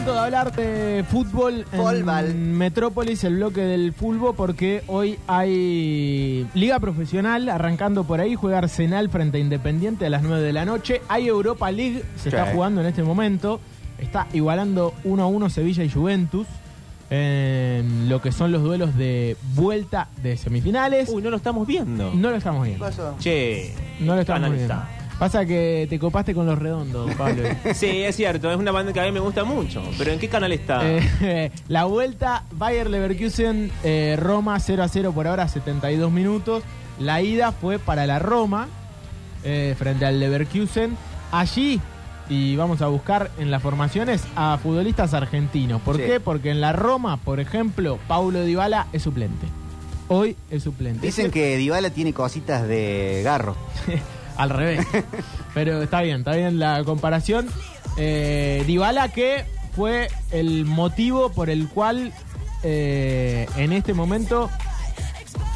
Momento de hablar de fútbol en Metrópolis, el bloque del fútbol, porque hoy hay Liga Profesional arrancando por ahí, juega Arsenal frente a Independiente a las 9 de la noche. Hay Europa League, se está jugando en este momento. Está igualando 1 a 1 Sevilla y Juventus en lo que son los duelos de vuelta de semifinales. Uy, no lo estamos viendo. No lo estamos viendo. pasó? Che. No lo estamos viendo. Pasa que te copaste con los redondos, Pablo. Sí, es cierto, es una banda que a mí me gusta mucho. Pero ¿en qué canal está? Eh, la vuelta, Bayer Leverkusen, eh, Roma 0 a 0 por ahora, 72 minutos. La ida fue para la Roma, eh, frente al Leverkusen. Allí, y vamos a buscar en las formaciones a futbolistas argentinos. ¿Por Sí. qué? Porque en la Roma, por ejemplo, Paulo Dybala es suplente. Hoy es suplente. Dicen que Dybala tiene cositas de garro. Al revés. Pero está bien, está bien la comparación. Eh, Dybala que fue el motivo por el cual eh, en este momento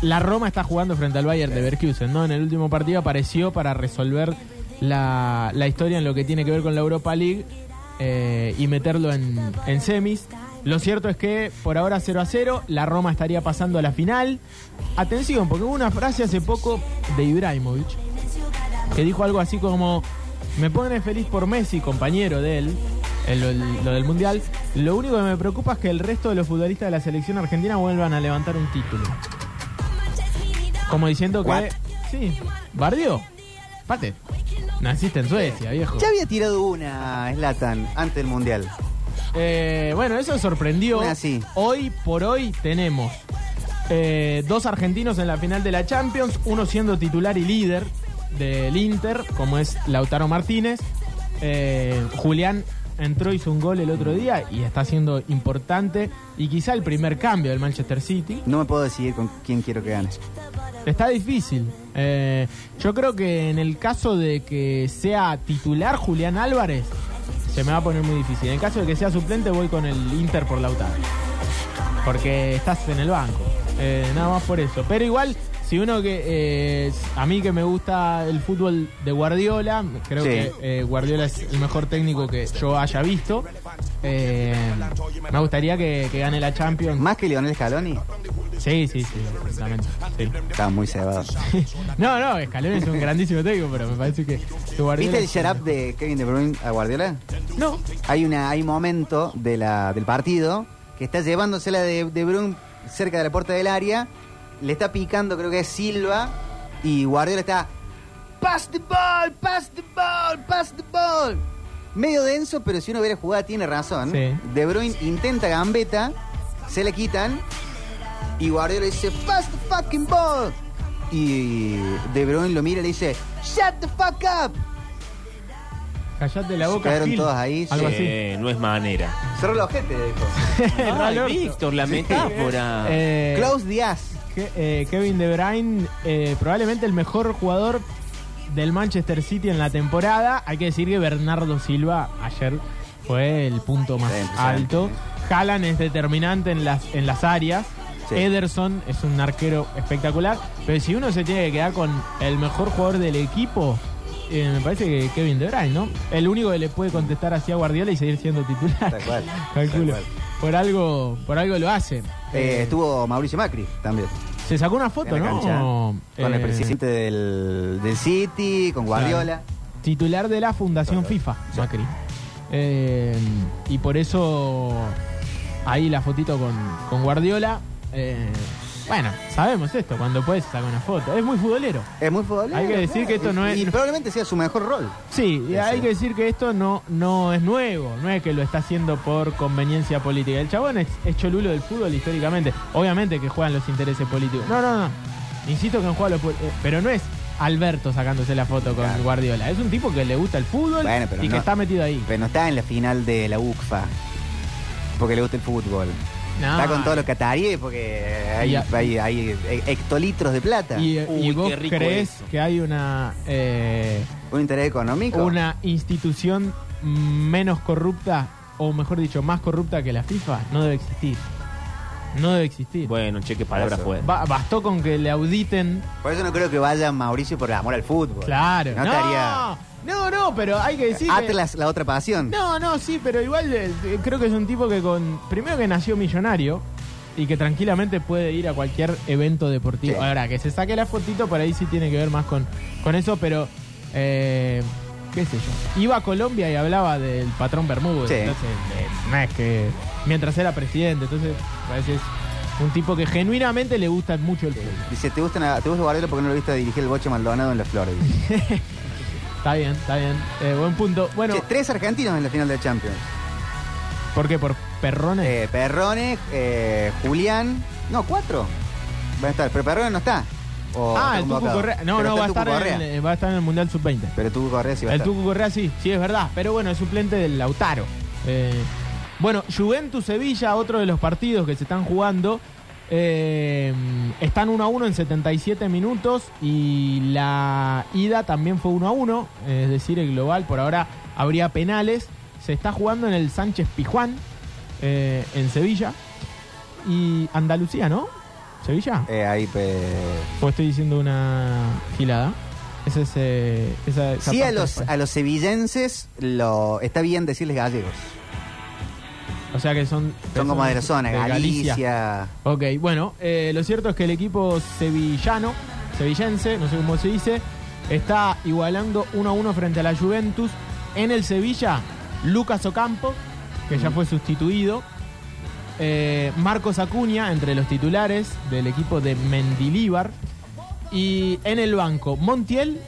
la Roma está jugando frente al Bayern de Leverkusen, ¿no? En el último partido apareció para resolver la, la historia en lo que tiene que ver con la Europa League eh, y meterlo en, en semis. Lo cierto es que por ahora 0 a 0, la Roma estaría pasando a la final. Atención, porque hubo una frase hace poco de Ibrahimovic que dijo algo así como, me pone feliz por Messi, compañero de él, en lo, lo del Mundial. Lo único que me preocupa es que el resto de los futbolistas de la selección argentina vuelvan a levantar un título. Como diciendo que... What? Sí, bardió. Pate, naciste en Suecia, viejo. Ya había tirado una Slatan antes del Mundial. Eh, bueno, eso sorprendió. Una así. Hoy por hoy tenemos eh, dos argentinos en la final de la Champions, uno siendo titular y líder del Inter, como es Lautaro Martínez. Eh, Julián entró, hizo un gol el otro día y está siendo importante. Y quizá el primer cambio del Manchester City. No me puedo decidir con quién quiero que gane. Está difícil. Eh, yo creo que en el caso de que sea titular Julián Álvarez, se me va a poner muy difícil. En el caso de que sea suplente, voy con el Inter por Lautaro. Porque estás en el banco. Eh, nada más por eso. Pero igual, si uno que. eh, a mí que me gusta el fútbol de Guardiola, creo Sí. que eh, Guardiola es el mejor técnico que yo haya visto. Eh, me gustaría que, que gane la Champions. Más que Lionel Scaloni, Sí, sí, sí, absolutamente. Sí. estaba muy cebado. No, no, Scaloni es un grandísimo técnico, pero me parece que, que Guardiola ¿Viste el shut up de Kevin De Bruyne a Guardiola? No. Hay una hay un momento de la, del partido que está llevándosela de, de Bruyne cerca de la puerta del área, le está picando, creo que es Silva, y Guardiola está pass the ball, pass the ball, pass the ball. Medio denso, pero si uno ve la jugada tiene razón. Sí. De Bruyne intenta gambeta, se le quitan y Guardiola dice pass the fucking ball. Y De Bruyne lo mira y le dice shut the fuck up. Callate la boca. Quedaron Gil. todos ahí, Algo sí. así. Eh, no es manera. Cerró los ojete, dijo. Ay. Víctor, la metáfora. Eh, Klaus Díaz. Eh, Kevin De Bruyne, eh, probablemente el mejor jugador del Manchester City en la temporada. Hay que decir que Bernardo Silva ayer fue el punto más Sí, alto. Haaland es determinante en las, en las áreas. Sí. Ederson es un arquero espectacular. Pero si uno se tiene que quedar con el mejor jugador del equipo, eh, me parece que Kevin De Bruyne, ¿no? El único que le puede contestar así a Guardiola y seguir siendo titular. Tal cual, Calculo. tal cual. Por algo, por algo lo hace. Eh, Eh, estuvo Mauricio Macri también. se sacó una foto, en la ¿no? cancha, con el Eh, presidente del, del City, con Guardiola. Titular de la Fundación FIFA, Macri. Eh, y por eso ahí la fotito con, con Guardiola. Bueno, sabemos esto, cuando puedes sacar una foto. Es muy futbolero. Es muy futbolero. Hay que decir que esto no es- Y probablemente sea su mejor rol. Sí, y hay que decir que esto no, no es nuevo, no es que lo está haciendo por conveniencia política. El chabón es, es cholulo del fútbol históricamente. Obviamente que juegan los intereses políticos. No, no, no. Insisto que juega los pol- eh, Pero no es Alberto sacándose la foto con Claro. Guardiola. Es un tipo que le gusta el fútbol Bueno, y que está metido ahí. Pero no está en la final de la UCFA. Porque le gusta el fútbol. No, está con todos los cataríes porque hay, Y a- hay, hay hectolitros de plata. Y, Uy, y vos qué rico crees eso. que hay una eh, Un interés económico. una institución menos corrupta o mejor dicho más corrupta que la FIFA? No debe existir. No debe existir. Bueno, cheque palabras Eso. fue. Ba- bastó con que le auditen. Por eso no creo que vaya Mauricio por amor al fútbol. Claro. No, No, estaría. no, no, pero hay que decir. que- Atlas, la otra pasión. No, no, sí, pero igual eh, eh, creo que es un tipo que con. Primero que nació millonario y que tranquilamente puede ir a cualquier evento deportivo. Sí. Ahora, que se saque la fotito, por ahí sí tiene que ver más con, con eso, pero. eh, ¿Qué sé yo? Iba a Colombia y hablaba del patrón Bermúdez. Sí. Entonces, eh, no es que. Mientras era presidente, entonces, parece un tipo que genuinamente le gusta mucho el fútbol. Dice, ¿te gusta, ¿te gusta Guardiola porque no lo viste dirigir el Boche Maldonado en las Flores? Está bien, está bien. Eh, buen punto. Bueno, Che, tres argentinos en la final de Champions. ¿por qué? ¿Por perrones? Eh, Perrone, eh, Julián. No, cuatro. Va a estar, pero Perrone no está. O ah, está el Tucu convocado. Correa. No, Pero no, va a, el Tucu estar en, Correa. el- va a estar en el Mundial Sub-20. Pero Tucu Correa sí va a El estar. Tucu Correa sí, sí, es verdad. Pero bueno, es suplente del Lautaro. Eh, bueno, Juventus-Sevilla, otro de los partidos que se están jugando. eh, están 1 a 1 en 77 minutos y la ida también fue 1 a 1. Es decir, el global por ahora habría penales. Se está jugando en el Sánchez Pijuán, eh, en Sevilla. Y Andalucía, ¿no? ¿Sevilla? Eh, ahí, pe- ¿O estoy diciendo una gilada? Esa es, eh, esa, esa Sí, a los, a los sevillenses lo, está bien decirles gallegos. O sea que son... Son como de la zona, de Galicia. Ok, bueno, eh, lo cierto es que el equipo sevillano, sevillense, no sé cómo se dice, está igualando 1 a 1 frente a la Juventus. En el Sevilla, Lucas Ocampo, que ya fue sustituido. Eh, Marcos Acuña, entre los titulares del equipo de Mendilíbar. Y en el banco, Montiel,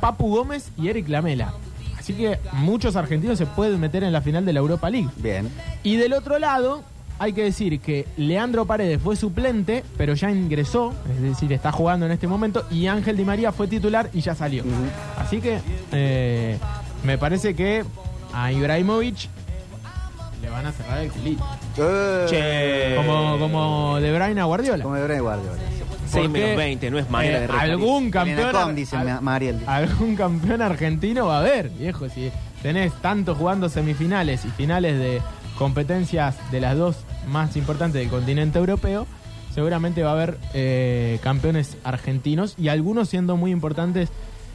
Papu Gómez y Eric Lamela. Así que muchos argentinos se pueden meter en la final de la Europa League. Bien. Y del otro lado, hay que decir que Leandro Paredes fue suplente, pero ya ingresó, es decir, está jugando en este momento, y Ángel Di María fue titular y ya salió. Así que eh, me parece que a Ibrahimovic le van a cerrar el culito. Eh, Che. Como, como De Bruyne a Guardiola. Como de Bray Guardiola. 6 Porque, menos 20, no es manera eh, de restar. algún campeón Com, dice al- Ma- Mariel. algún campeón argentino va a haber, viejo. Si tenés tanto jugando semifinales y finales de competencias de las dos más importantes del continente europeo, seguramente va a haber eh, campeones argentinos y algunos siendo muy importantes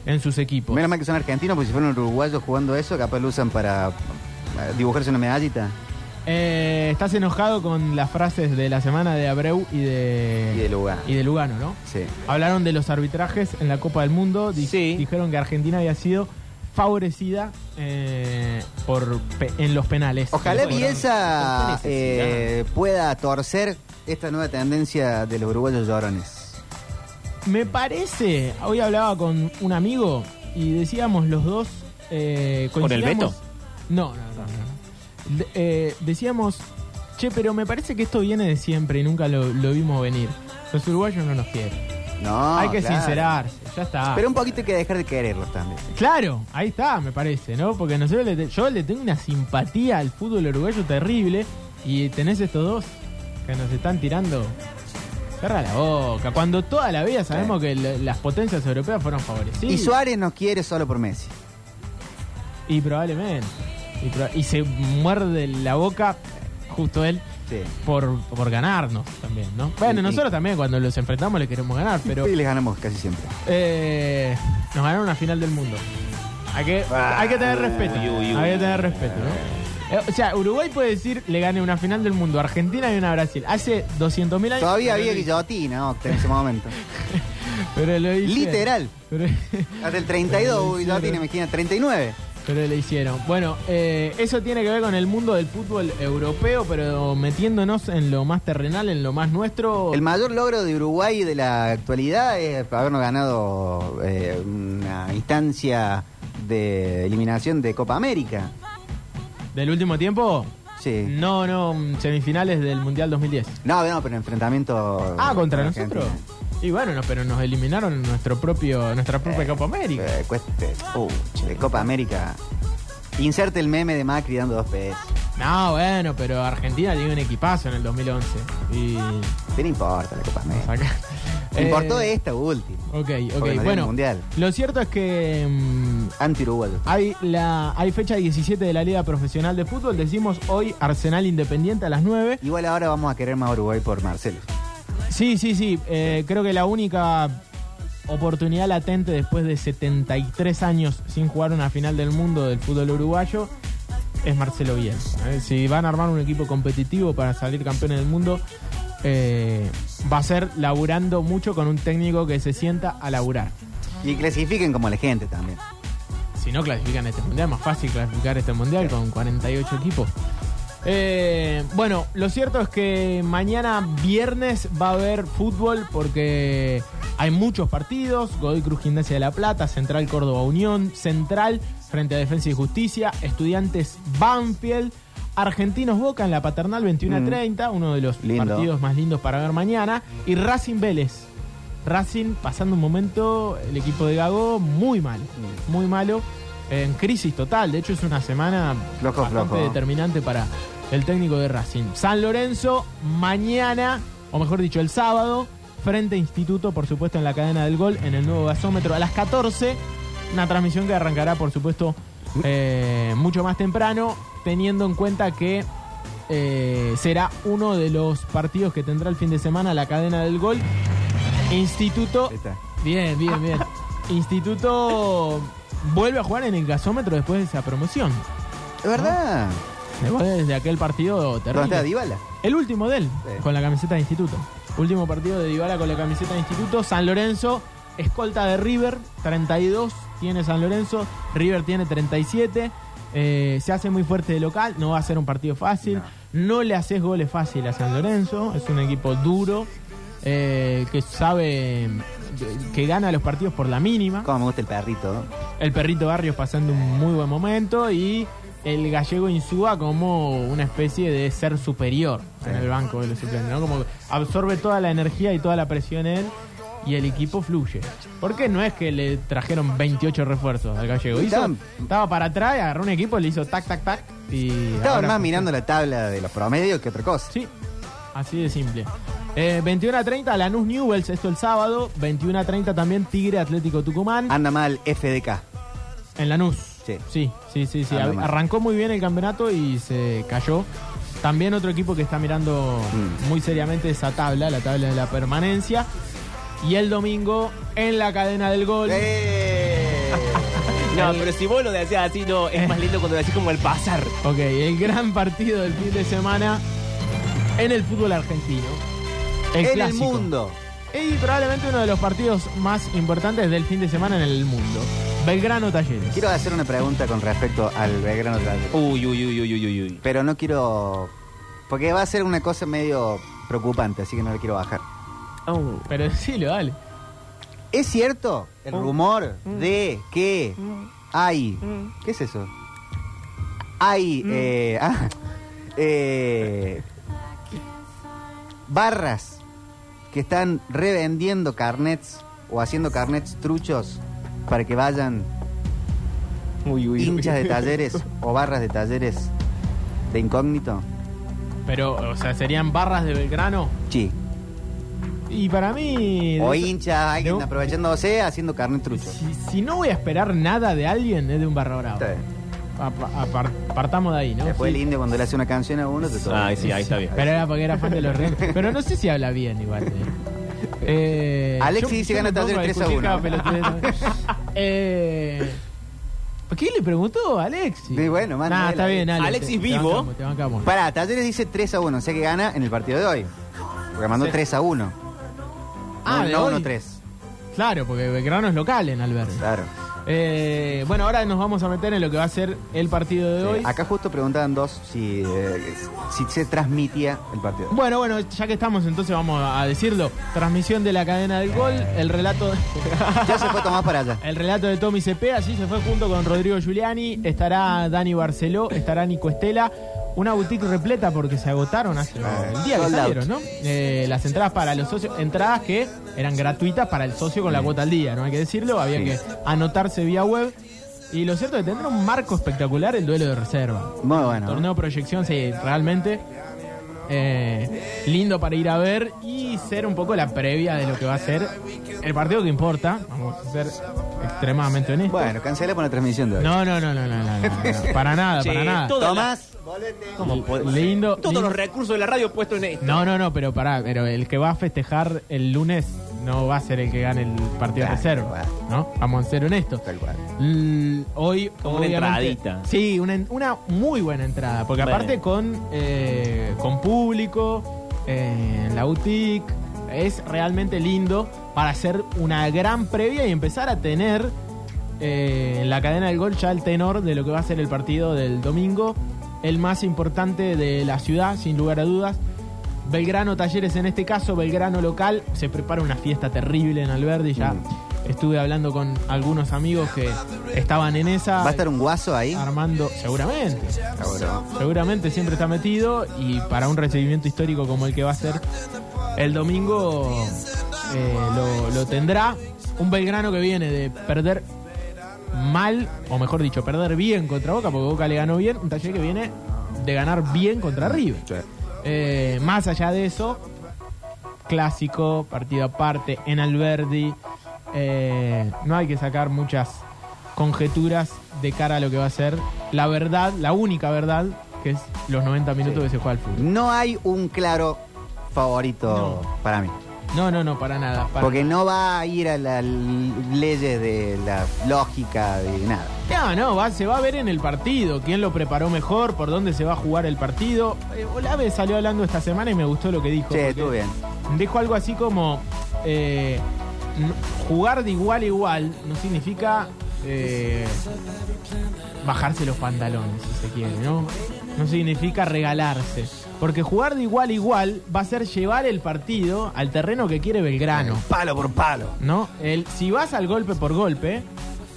en sus equipos. Menos mal que son argentinos, porque si fueron uruguayos jugando eso, capaz lo usan para eh, dibujarse una medallita. Eh, estás enojado con las frases de la semana de Abreu y de, Y de Lugano. y de Lugano, ¿no? Sí. Hablaron de los arbitrajes en la Copa del Mundo. Di- Sí. Dijeron que Argentina había sido favorecida eh, por pe- en los penales. Ojalá Bielsa eh, pueda torcer esta nueva tendencia de los uruguayos llorones. Me parece, hoy hablaba con un amigo y decíamos los dos. Eh, ¿Con el Beto? No, no, no. no. Eh, decíamos, che, pero me parece que esto viene de siempre y nunca lo, lo vimos venir. Los uruguayos no nos quieren. No, Hay que claro. sincerarse, ya está. Pero un poquito hay que dejar de quererlos también. Claro, ahí está, me parece, ¿no? Porque nosotros le te- yo le tengo una simpatía al fútbol uruguayo terrible y tenés estos dos que nos están tirando. Cerra la boca. Cuando toda la vida sabemos que las potencias europeas fueron favorecidas. Y Suárez nos quiere solo por Messi. Y probablemente. Y, se muerde la boca, justo él, Sí. por, por ganarnos también, ¿no? Bueno, nosotros también cuando los enfrentamos le queremos ganar, pero Y les ganamos casi siempre. eh, nos ganaron una final del mundo. Hay que, hay que tener respeto. Uy, uy, uy. Hay que tener respeto, ¿no? Eh, O sea, Uruguay puede decir le gane una final del mundo, Argentina y una Brasil. Hace 200.000 años. Todavía había guillotina, Octa, en ese momento. Pero lo hice. Literal. Pero- Hasta el 32 hubo Pero guillotina, imagina, 39. Pero le hicieron. Bueno, eh, eso tiene que ver con el mundo del fútbol europeo, pero metiéndonos en lo más terrenal, en lo más nuestro. El mayor logro de Uruguay de la actualidad es habernos ganado eh, una instancia de eliminación de Copa América. ¿Del último tiempo? Sí. No, no, semifinales del Mundial 2010. No, no, pero enfrentamiento. Ah, contra con nosotros. Y bueno, no, pero nos eliminaron nuestro propio, nuestra propia Eh, Copa América. Eh, cueste, uh, de Copa América. Inserte el meme de Macri dando dos pesos. No, bueno, pero Argentina tiene un equipazo en el 2011. Y. ¿Qué le importa la Copa América? Acá. Importó Eh, esta última. Ok, ok. Bueno, Mundial. lo cierto es que mm, Anti-Uruguay. hay, la, hay fecha 17 de la Liga Profesional de Fútbol. Decimos hoy Arsenal Independiente a las 9. Igual ahora vamos a querer más Uruguay por Marcelo. Sí, sí, sí. eh, creo que la única oportunidad latente después de 73 años sin jugar una final del mundo del fútbol uruguayo es Marcelo Bielsa. ¿eh? Si van a armar un equipo competitivo para salir campeones del mundo, eh, va a ser laburando mucho con un técnico que se sienta a laburar. Y clasifiquen como la gente también. Si no clasifican este mundial, más fácil clasificar este mundial con 48 equipos. Eh, bueno, lo cierto es que mañana viernes va a haber fútbol porque hay muchos partidos. Godoy Cruz Gimnasia de la Plata, Central Córdoba Unión, Central frente a Defensa y Justicia, Estudiantes Banfield, Argentinos Boca en la Paternal 21 a Mm. 30, uno de los Lindo. partidos más lindos para ver mañana, y Racing Vélez. Racing pasando un momento, el equipo de Gago muy mal, muy malo, en crisis total. De hecho, es una semana Flojo, bastante flojo. determinante para el técnico de Racing. San Lorenzo, mañana, o mejor dicho, el sábado, frente a Instituto, por supuesto, en la cadena del gol, en el nuevo gasómetro, a las 14. Una transmisión que arrancará, por supuesto, eh, mucho más temprano, teniendo en cuenta que eh, será uno de los partidos que tendrá el fin de semana la cadena del gol. Instituto. Bien, bien, bien. Instituto vuelve a jugar en el gasómetro después de esa promoción. Es verdad. Después de aquel partido ¿Dónde está terrible. Dybala? El último de él, Sí. con la camiseta de Instituto. Último partido de Dybala con la camiseta de Instituto. San Lorenzo, escolta de River, 32 tiene San Lorenzo. River tiene 37. Eh, se hace muy fuerte de local, no va a ser un partido fácil. No, le haces goles fácil a San Lorenzo. Es un equipo duro, eh, que sabe que- gana los partidos por la mínima. Cómo me gusta el perrito. ¿no? El perrito Barrios pasando un muy buen momento y el gallego Insúa como una especie de ser superior en el banco de los suplentes, ¿no? Como absorbe toda la energía y toda la presión él y el equipo fluye. Porque no es que le trajeron 28 refuerzos al gallego. Hizo- Estaban- estaba para atrás, agarró un equipo, le hizo tac, tac, tac. Y Estaban más mirando la tabla de los promedios que otra cosa. Sí, así de simple. Eh, 21 a 30, Lanús Newells, esto el sábado. 21 a 30 también Tigre Atlético Tucumán. Anda mal FDK. En Lanús. Sí. Sí, sí, sí. sí. Anda Ar- mal. Arrancó muy bien el campeonato y se cayó. También otro equipo que está mirando Mm. muy seriamente esa tabla, la tabla de la permanencia. Y el domingo en la cadena del gol. ¡Eh! No, pero si vos lo decís así, no, es más lindo cuando lo decís como el pasar. Ok, el gran partido del fin de semana en el fútbol argentino. El en el mundo. Y probablemente uno de los partidos más importantes del fin de semana en el mundo. Belgrano Talleres. Quiero hacer una pregunta con respecto al Belgrano Talleres. Uy, uy, uy, uy, uy, uy, uy. Pero no quiero. Porque va a ser una cosa medio preocupante, así que no le quiero bajar. Oh. Pero decilo, dale. ¿Es cierto el Oh. rumor Mm. de que hay. ¿Qué es eso? Hay. Mm. eh, ah, eh, barras que están revendiendo carnets o haciendo carnets truchos para que vayan Uy, uy, uy. hinchas de talleres o barras de talleres de incógnito. Pero, o sea, serían barras de Belgrano. Sí. Y para mí. O hinchas, alguien un- aprovechándose haciendo carnet trucho. Si, si no voy a esperar nada de alguien, es de un barra bravo. Bien. A- a- par- partamos de ahí, ¿no? Después Sí. el indio cuando le hace una canción a uno te toca. Ay, sí, ahí está bien. Pero era porque era fan de los Reyes. Pero no sé si habla bien igual. eh. Eh, Alexis yo- dice yo gana me pongo Talleres 3 a discutir 1. cada pelotudez. eh, ¿Qué le preguntó Alexis? Sí, bueno, manda Nah, él está ahí. bien, Alex. Alexis te- te vivo. bancamos, te bancamos. Pará, Talleres dice 3 a 1, o sea que gana en el partido de hoy. Porque mandó Sí. 3 a 1. Ah, no, de no hoy. 1 3. Claro, porque Belgrano es local en Alberto. Claro. Eh, bueno, ahora nos vamos a meter en lo que va a ser el partido de hoy. Acá justo preguntaban dos si, eh, si se transmitía el partido. Bueno, bueno, ya que estamos, entonces vamos a decirlo. Transmisión de la cadena del gol, el relato, Ya se fue Tomás para allá. el relato de Tommy Cepeda, así se fue junto con Rodrigo Giuliani. Estará Dani Barceló, estará Nico Estela. Una boutique repleta porque se agotaron hace el día que salieron, ¿no? Eh, las entradas para los socios, entradas que eran gratuitas para el socio con la cuota al día, ¿no? Hay que decirlo, había Sí. que anotarse vía web. Y lo cierto es que tendrá un marco espectacular el duelo de reserva. Muy bueno. Torneo proyección, sí, realmente eh, lindo para ir a ver y ser un poco la previa de lo que va a ser el partido que importa. Vamos a ser extremadamente honestos. Bueno, cancelemos la transmisión de hoy. No, no, no, no, no, no, no, no, para nada, Che, para nada. todo- Tomás, ¿Cómo puede- Lindo, Todos lindo. los recursos de la radio puestos en esto. No, no, no, pero pará, pero el que va a festejar el lunes no va a ser el que gane el partido de reserva. ¿no? Vamos a ser honestos. Tal cual. L- hoy Como una obviamente- entradita. Sí, una, en- una muy buena entrada, porque Bueno. aparte con eh, con público eh, en la boutique es realmente lindo para hacer una gran previa y empezar a tener eh, en la cadena del gol ya el tenor de lo que va a ser el partido del domingo, el más importante de la ciudad, sin lugar a dudas. Belgrano Talleres en este caso, Belgrano local, se prepara una fiesta terrible en Alberdi, ya Mm. estuve hablando con algunos amigos que estaban en esa. ¿Va a estar un guaso ahí? Armando, seguramente, seguramente siempre está metido y para un recibimiento histórico como el que va a ser el domingo eh, lo, lo tendrá. Un Belgrano que viene de perder mal, o mejor dicho, perder bien contra Boca, porque Boca le ganó bien, un taller que viene de ganar bien contra River. Sí. Eh, más allá de eso, clásico, partido aparte, en Alberdi. eh, no hay que sacar muchas conjeturas de cara a lo que va a ser la verdad, la única verdad, que es los 90 minutos Sí. que se juega al fútbol. No hay un claro favorito para mí. No, no, no, para nada. para Porque no va a ir a las leyes de la lógica de nada. No, no, va, se va a ver en el partido quién lo preparó mejor, por dónde se va a jugar el partido. Eh, Olave salió hablando esta semana y me gustó lo que dijo. Sí, estuvo bien. Dijo algo así como eh, jugar de igual a igual no significa eh, bajarse los pantalones, si se quiere, ¿no? No significa regalarse. Porque jugar de igual a igual va a ser llevar el partido al terreno que quiere Belgrano. Palo por palo. ¿no? El, si vas al golpe por golpe,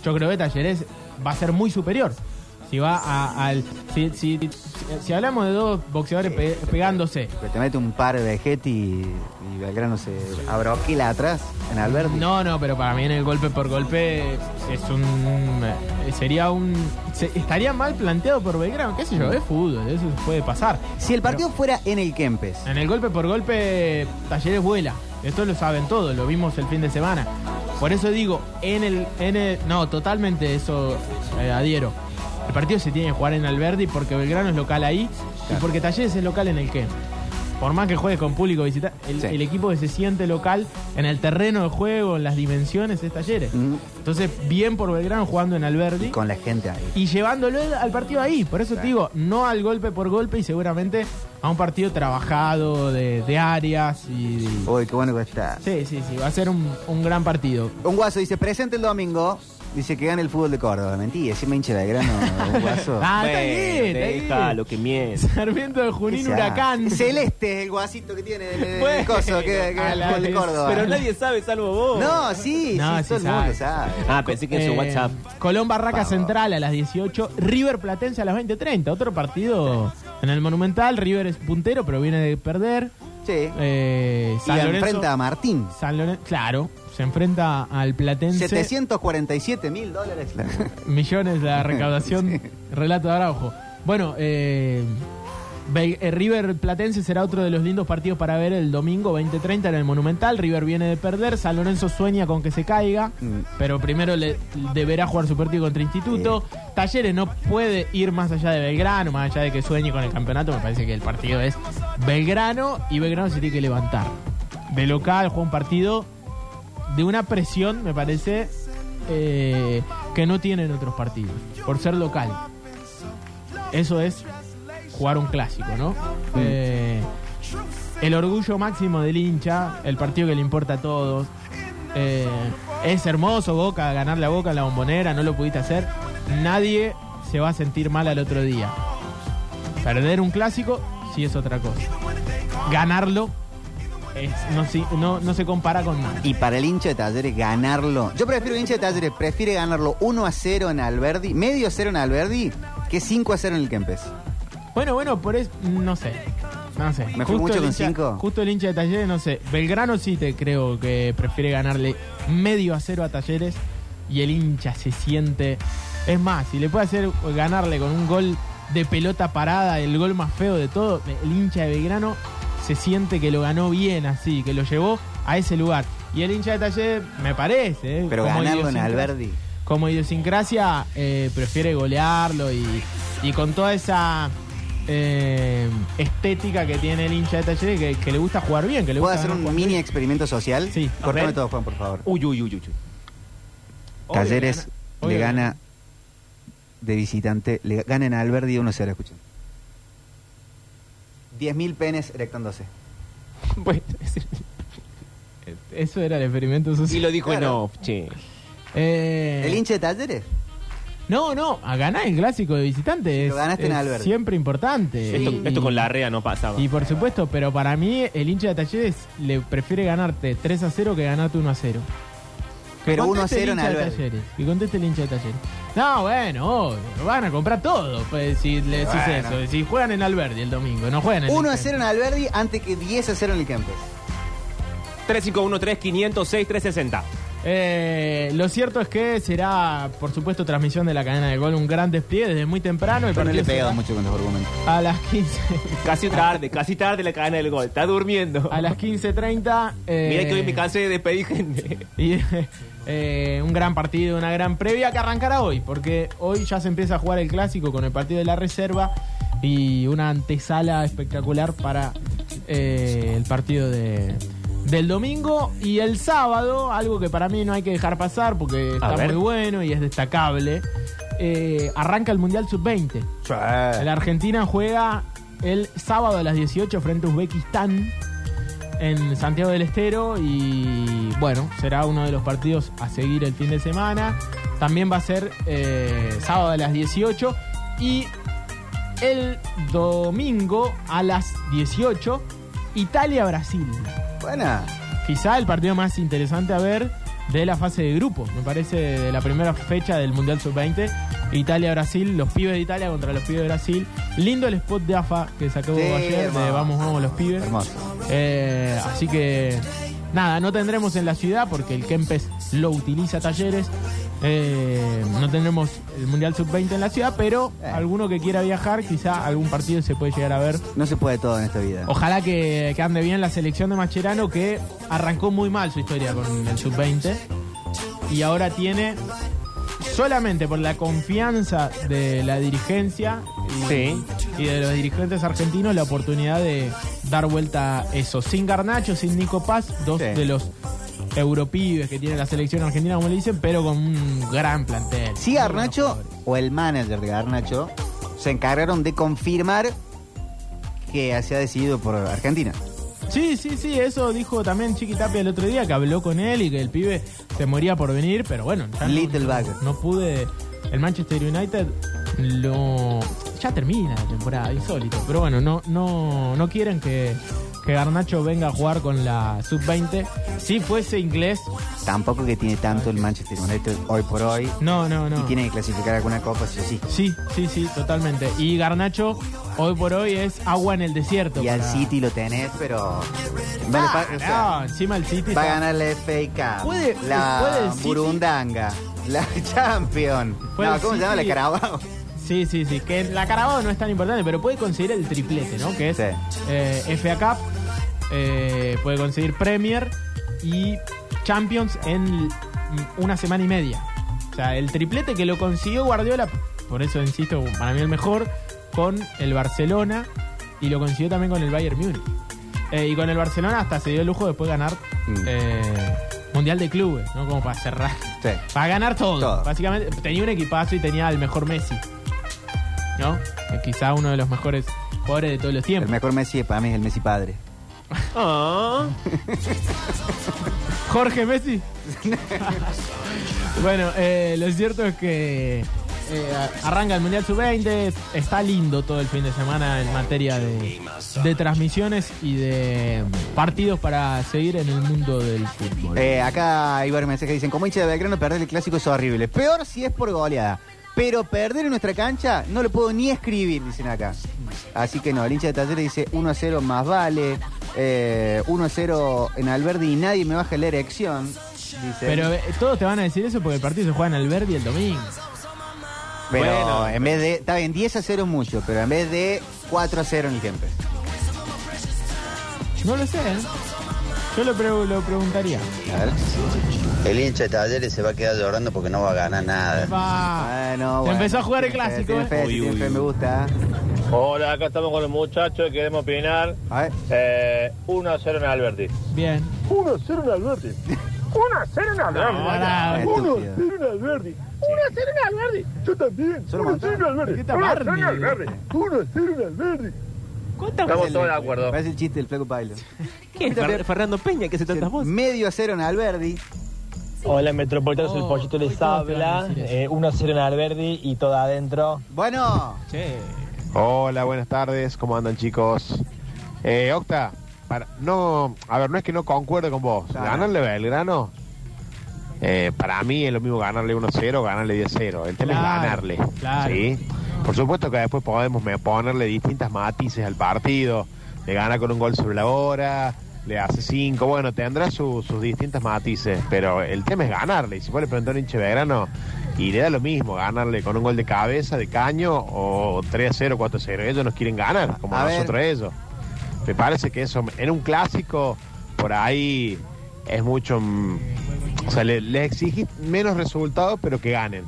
yo creo que Talleres va a ser muy superior. Si va a- al. Si, si- hablamos de dos boxeadores pe- pegándose. Te mete un par de Getty y, y Belgrano se abroquila atrás en Alberti. No, no, pero para mí en el golpe por golpe es un. Sería un. se- estaría mal planteado por Belgrano, qué sé yo, es fútbol, eso puede pasar. Si el partido fuera en el Kempes, En el golpe por golpe, Talleres vuela. Esto lo saben todos, lo vimos el fin de semana. Por eso digo, en el. En el no, totalmente eso eh, adhiero. El partido se tiene que jugar en Alberdi porque Belgrano es local ahí y porque Talleres es local en el que. Por más que juegues con público visitante, el, Sí. el equipo que se siente local en el terreno de juego, en las dimensiones, es Talleres. Mm. Entonces, bien por Belgrano jugando en Alberdi y con la gente ahí. y llevándolo al partido ahí. Por eso te digo, no al golpe por golpe y seguramente a un partido trabajado de, de áreas y... Uy, qué bueno que está. Sí, sí, sí, va a ser un, un gran partido. Un guaso dice, presente el domingo. Dice que gana el fútbol de Córdoba. Mentira, si me hincha de grano, un guaso. Ah, está bien, está bien. déjalo, que miente. Sarmiento de Junín, sea, Huracán. Celeste es el guasito que tiene el, el Bueno, coso, que, que a el fútbol de. Córdoba. Pero nadie sabe salvo vos. No, sí, No, sí, sí todo el mundo sabe. Ah, pensé que en su Eh, WhatsApp. Colón Barraca. Central a las 18, River Platense a las 20.30. Otro partido en el Monumental. River es puntero, pero viene de perder. Sí. Eh, y Lorenzo- enfrenta a Martín. San Lorenzo, claro, se enfrenta al Platense. 747 mil dólares. millones la recaudación. Relato de Araujo. Bueno, eh, eh, River Platense será otro de los lindos partidos para ver el domingo 2030 en el Monumental. River viene de perder. San Lorenzo sueña con que se caiga, Mm. pero primero le deberá jugar su partido contra Instituto. Talleres no puede ir más allá de Belgrano, más allá de que sueñe con el campeonato. Me parece que el partido es Belgrano y Belgrano se tiene que levantar. De local juega un partido de una presión, me parece, eh, que no tienen otros partidos, por ser local. Eso es jugar un clásico, ¿no? Eh, el orgullo máximo del hincha, el partido que le importa a todos. Eh, es hermoso Boca, ganarle a Boca en la bombonera, no lo pudiste hacer. Nadie se va a sentir mal al otro día. Perder un clásico sí es otra cosa. Ganarlo es- no, si- no- no se compara con nada. Y para el hincha de Talleres ganarlo. Yo prefiero el hincha de Talleres, prefiere ganarlo 1 a 0 en Alberdi, medio 0 en Alberdi, que 5 a 0 en el Kempes. Bueno, bueno, por eso, no sé. No sé. ¿Me fui mucho el con hincha- cinco? Justo el hincha de Talleres, no sé. Belgrano sí te creo que prefiere ganarle medio a cero a Talleres y el hincha se siente. Es más, si le puede hacer ganarle con un gol de pelota parada, el gol más feo de todo, el hincha de Belgrano se siente que lo ganó bien así, que lo llevó a ese lugar. Y el hincha de Talleres, me parece, ¿eh? Pero como ganarlo en Alberdi. como idiosincrasia eh, prefiere golearlo y, y con toda esa eh, estética que tiene el hincha de Talleres que, que le gusta jugar bien, que le ¿Puedo gusta hacer un mini bien. experimento social? Sí. Ver. todo, Juan, por favor. Uy, uy, uy, uy. uy. Obvio Talleres gana- le gana de visitante, le gana en Alberdi 1 a 0, escuchen. 10.000 penes erectándose. Bueno, es- Eso era el experimento social. y lo dijo en Claro. off, che. Eh, ¿El hincha de Talleres? No, no, a ganar el clásico de visitante es, Lo ganaste en Alberdi. siempre importante. Esto, Y- esto con la rea no pasaba. Y por supuesto, pero para mí el hincha de Talleres le prefiere ganarte 3 a 0 que ganarte 1 a 0. Que Pero 1 a conteste el 0 en Alberdi. Que conteste el hincha de Talleres. No, bueno, obvio, van a comprar todo. Pues, si le decís Bueno. eso. Si juegan en Alberdi el domingo, no juegan en el 1 a Kempes. 0 en Alberdi antes que 10 a 0 en el Kempes. 351-3506-360. Eh, lo cierto es que será, por supuesto, transmisión de la cadena de gol. Un gran despliegue desde muy temprano. El Pero no le he partido pegado será mucho con los argumentos. A las 15. Casi tarde, casi tarde la cadena del gol. Está durmiendo. A las 15.30. eh, Mira que hoy me cansé de despedir gente. Y eh, un gran partido, una gran previa que arrancará hoy, porque hoy ya se empieza a jugar el clásico con el partido de la reserva y una antesala espectacular para eh, el partido de, del domingo. Y el sábado, algo que para mí no hay que dejar pasar porque está muy bueno y es destacable, eh, arranca el Mundial Sub-20. La Argentina juega el sábado a las 18 frente a Uzbekistán en Santiago del Estero y bueno, será uno de los partidos a seguir el fin de semana. También va a ser eh, sábado a las 18 y el domingo a las 18 Italia-Brasil. Buena. Quizá el partido más interesante a ver de la fase de grupos, me parece, de la primera fecha del Mundial Sub-20. Italia-Brasil, los pibes de Italia contra los pibes de Brasil. Lindo el spot de AFA que sacó Sí, ayer de. Vamos, vamos los pibes. Hermoso. Eh, así que nada, no tendremos en la ciudad porque el Kempes lo utiliza talleres. Eh, no tendremos el Mundial Sub-20 en la ciudad, pero Eh. alguno que quiera viajar, quizá algún partido se puede llegar a ver. No se puede todo en esta vida. Ojalá que, que ande bien la selección de Macherano que arrancó muy mal su historia con el Sub-20 y ahora tiene solamente por la confianza de la dirigencia y, Sí. y de los dirigentes argentinos la oportunidad de dar vuelta a eso. Sin Garnacho, sin Nico Paz, dos Sí. de los europibes que tiene la selección argentina, como le dicen, pero con un gran plantel. Garnacho jugadores. o el manager de Garnacho se encargaron de confirmar que se ha decidido por Argentina. Sí, sí, sí, eso dijo también Chiqui Tapia el otro día, que habló con él y que el pibe se moría por venir, pero bueno, ya no- Little no, bag. no pude. El Manchester United lo ya termina la temporada, insólito, pero bueno, no no no quieren que, que Garnacho venga a jugar con la sub-20. Si fuese inglés, Tampoco que tiene tanto el Manchester United hoy por hoy. no, no, no. Y tiene que clasificar alguna copa, sí o sí. Sí, sí, sí, totalmente. Y Garnacho hoy por hoy es agua en el desierto. Y al para- City lo tenés, pero. Vale, Ah, pa- o sea, no, encima el City va a está- ganar la FA Cup. Puede- la puede el City- Burundanga. La Champion. Puede No, el ¿cómo se llama? La City- Carabao. Sí, sí, sí. Que la Carabao no es tan importante, pero puede conseguir el triplete, ¿no? Que es Sí. eh, FA Cup, eh, puede conseguir Premier y Champions en una semana y media. O sea, el triplete que lo consiguió Guardiola, por eso insisto, para mí el mejor, con el Barcelona y lo consiguió también con el Bayern Múnich. Eh, y con el Barcelona hasta se dio el lujo después de ganar Mm. eh, Mundial de Clubes, ¿no? Como para cerrar. Sí. Para ganar todo. Todo. Básicamente tenía un equipazo y tenía al mejor Messi. ¿No? Que quizá uno de los mejores jugadores de todos los El tiempos. mejor Messi para mí es el Messi padre. Ah. Jorge Messi. bueno, eh, lo cierto es que eh, arranca el Mundial Sub-20. Está lindo todo el fin de semana en materia de, de transmisiones y de partidos para seguir en el mundo del fútbol. Eh, acá hay varios mensajes que dicen, como hincha de Belgrano, perder el clásico es horrible. Peor si es por goleada. Pero perder en nuestra cancha no lo puedo ni escribir, dicen acá. Así que no, el hincha de Talleres dice 1 a 0 más vale. eh, 1 a 0 en Alberdi y nadie me baja la erección. Dice. Pero eh, todos te van a decir eso porque el partido se juega en Alberdi el domingo. Pero Bueno. en vez de. Está bien, 10 a 0 es mucho, pero en vez de 4 a 0 en el tiempo. No lo sé, ¿eh? Yo lo, pre- lo preguntaría. A ver. El hincha de Talleres se va a quedar llorando porque no va a ganar nada. Bueno, bueno. empezó a jugar el Tiene fe, clásico, tiene ¿eh? fe, Uy, tiene uy, fe, uy. me gusta. Hola, acá estamos con los muchachos, queremos opinar. A ver. Eh, 1 a 0 en Alberti. Bien. 1 a 0 en Alberti. 1 a 0 en Alberti. pará. Estúpido. 1 en Alberti. 1 a 0 en Alberti. Yo también. Solo 1 a 0 en Alberti. ¿Qué está 1 a 0 en? Alberti. 1 a 0 en Alberti. ¿Cuántas Estamos todos de acuerdo. Parece el chiste del Flaco Pailo. ¿Qué Fer- Fernando Peña que se tantas voces? Medio a 0 en Alberdi. Hola, Metropolitanos, Oh, el pollito les a habla. Eh, 1 0 en Alberdi y todo adentro. Bueno, Che. Hola, buenas tardes, ¿cómo andan chicos? Eh, Octa, para, no, a ver, no es que no concuerde con vos. Claro. Ganarle a Belgrano, eh, para mí es lo mismo ganarle 1-0 ganarle 10-0. El tema Claro, es ganarle. claro. ¿sí? Por supuesto que después podemos me- ponerle distintas matices al partido. Le gana con un gol sobre la hora, le hace 5, bueno, tendrá su- sus distintas matices, pero el tema es ganarle. Y si vos le preguntás a un Belgrano, y le da lo mismo, ganarle con un gol de cabeza, de caño, o 3-0, 4-0. Ellos nos quieren ganar, como A ver. nosotros ellos. Me parece que eso, en un clásico, por ahí es mucho. mm, O sea, le- les exigís menos resultados, pero que ganen.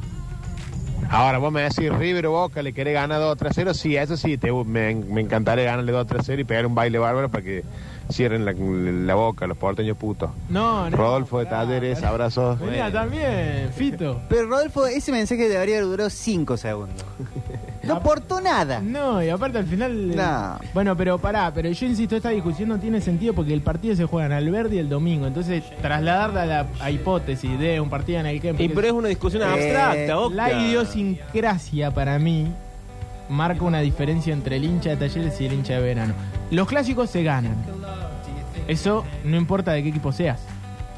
Ahora, vos me decís, River o Boca, ¿le querés ganar 2 3 0? Sí, eso sí, te, me, me encantaría ganarle 2 3 0 y pegar un baile bárbaro para que cierren la, la boca, los porteños putos. No, no. Rodolfo de Talleres, abrazos. Venía también, Fito. pero Rodolfo, ese mensaje debería haber durado 5 segundos. No aportó nada. No, y aparte al final. eh, No. Bueno, pero pará, pero yo insisto, esta discusión no tiene sentido porque el partido se juega en Alberdi el domingo. Entonces, trasladarla a la a hipótesis de un partido en el que. Y pero es una discusión Eh, abstracta, Octa. La idiosincrasia para mí marca una diferencia entre el hincha de talleres y el hincha de verano. Los clásicos se ganan. Eso no importa de qué equipo seas.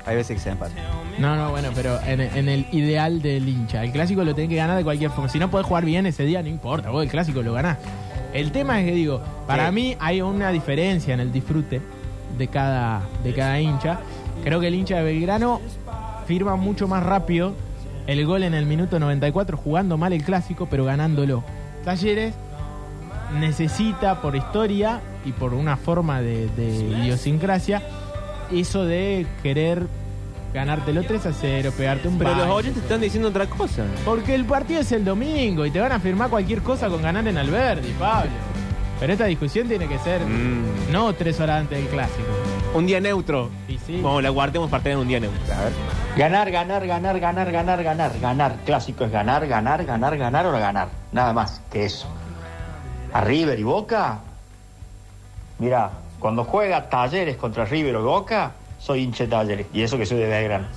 Hay veces que se empata. No, no, bueno, pero en, en el ideal del hincha. El clásico lo tenés que ganar de cualquier forma. Si no podés jugar bien ese día, no importa. Vos el clásico lo ganás. El tema es que digo, para Sí. mí hay una diferencia en el disfrute de cada, de cada hincha. Creo que el hincha de Belgrano firma mucho más rápido el gol en el minuto 94 jugando mal el clásico, pero ganándolo. Talleres necesita por historia y por una forma de, de idiosincrasia eso de querer ganártelo 3 a 0, pegarte un Pero los oyentes están diciendo otra cosa. Porque el partido es el domingo y te van a firmar cualquier cosa con ganar en Alberdi, Pablo. Pero esta discusión tiene que ser Mm. no tres horas antes del clásico. Un día neutro. Sí. Como la guardemos para tener un día neutro. A ver. Ganar, ganar, ganar, ganar, ganar, ganar, ganar. Clásico es ganar, ganar, ganar, ganar o ganar. Nada más que eso. A River y Boca. Mira, cuando juega Talleres contra River o Boca, soy hincha de Talleres. Y eso que soy de Belgrano.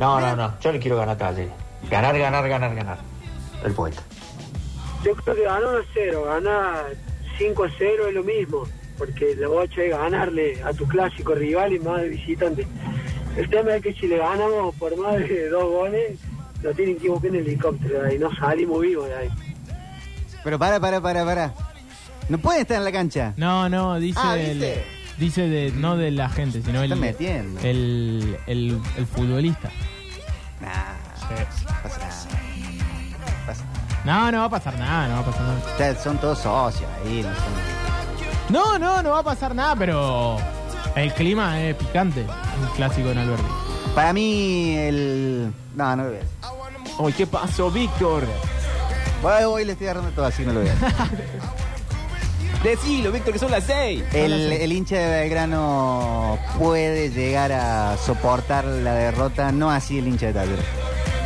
No, no, no. Yo le quiero ganar Talleres. Ganar, ganar, ganar, ganar. El poeta. Yo creo que gana 1 a 0, gana 5 a 0 es lo mismo, porque lo bocha es ganarle a tu clásico rival y más de visitante. El tema es que si le ganamos por más de dos goles, lo tienen que buscar en el helicóptero ahí, no salimos vivos de ahí. Pero para, para, para, para. No pueden estar en la cancha. No, no, dice, Ah, el- dice de, no de la gente, sino el, están metiendo. el, el, el futbolista. Nah, pasa nada. Pasa nada. No, no va a pasar nada, no va a pasar nada. Ustedes son todos socios ahí, no son. No, no, no va a pasar nada, pero el clima es picante. Un clásico en Alberdi. Para mí, el. No, no lo voy a decir. Uy, ¿qué pasó, Víctor? Bueno, hoy le estoy agarrando todo así, no lo voy a decir. Decilo, Víctor, que son las seis. El, el hincha de Belgrano puede llegar a soportar la derrota, no así el hincha de Talleres.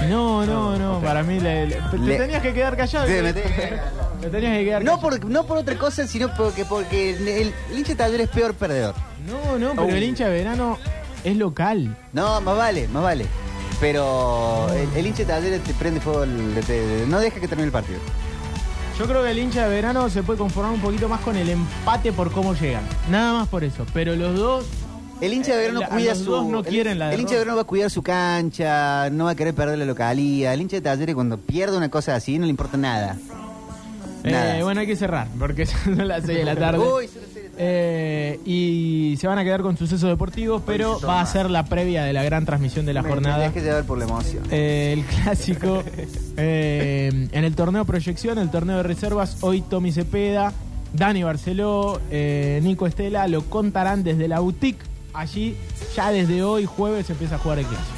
No, no, no, para mí le, le- te Le- tenías que quedar callado. Sí, me que- Te tenías que quedar No callado. por, no por otra cosa, sino porque, porque el, el hincha de Talleres es peor perdedor. No, no, pero el hincha de verano es local. No, más vale, más vale. Pero el, el hincha de Talleres te prende fuego, el- te- te- no deja que termine el partido. Yo creo que el hincha de verano se puede conformar un poquito más con el empate por cómo llegan. Nada más por eso. Pero los dos. El hincha de verano Eh, la- cuida los su. dos no el- quieren la El hincha derrota. de verano va a cuidar su cancha, no va a querer perder la localía. El hincha de Talleres cuando pierde una cosa así no le importa nada. Eh, Nada. bueno, hay que cerrar porque son las 6 de la tarde. Uy, Eh, y se van a quedar con sucesos deportivos, pero va a ser la previa de la gran transmisión de la me, jornada. dejé llevar por la emoción. Eh, el clásico eh, en el torneo proyección, el torneo de reservas, hoy Tommy Cepeda, Dani Barceló, Nico Estela lo contarán desde la boutique. Allí ya desde hoy jueves se empieza a jugar el clásico.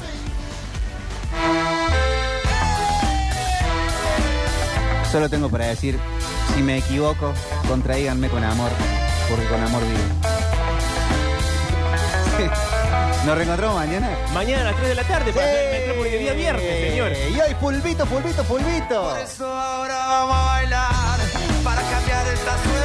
Solo tengo para decir, si me equivoco, contraíganme con amor, porque con amor vivo. Nos reencontramos mañana. Mañana a las 3 de la tarde para hacer el Metrópolis de día viernes, señor. Y hoy, pulvito, pulvito, pulvito. Ahora vamos a bailar para cambiar esta suerte.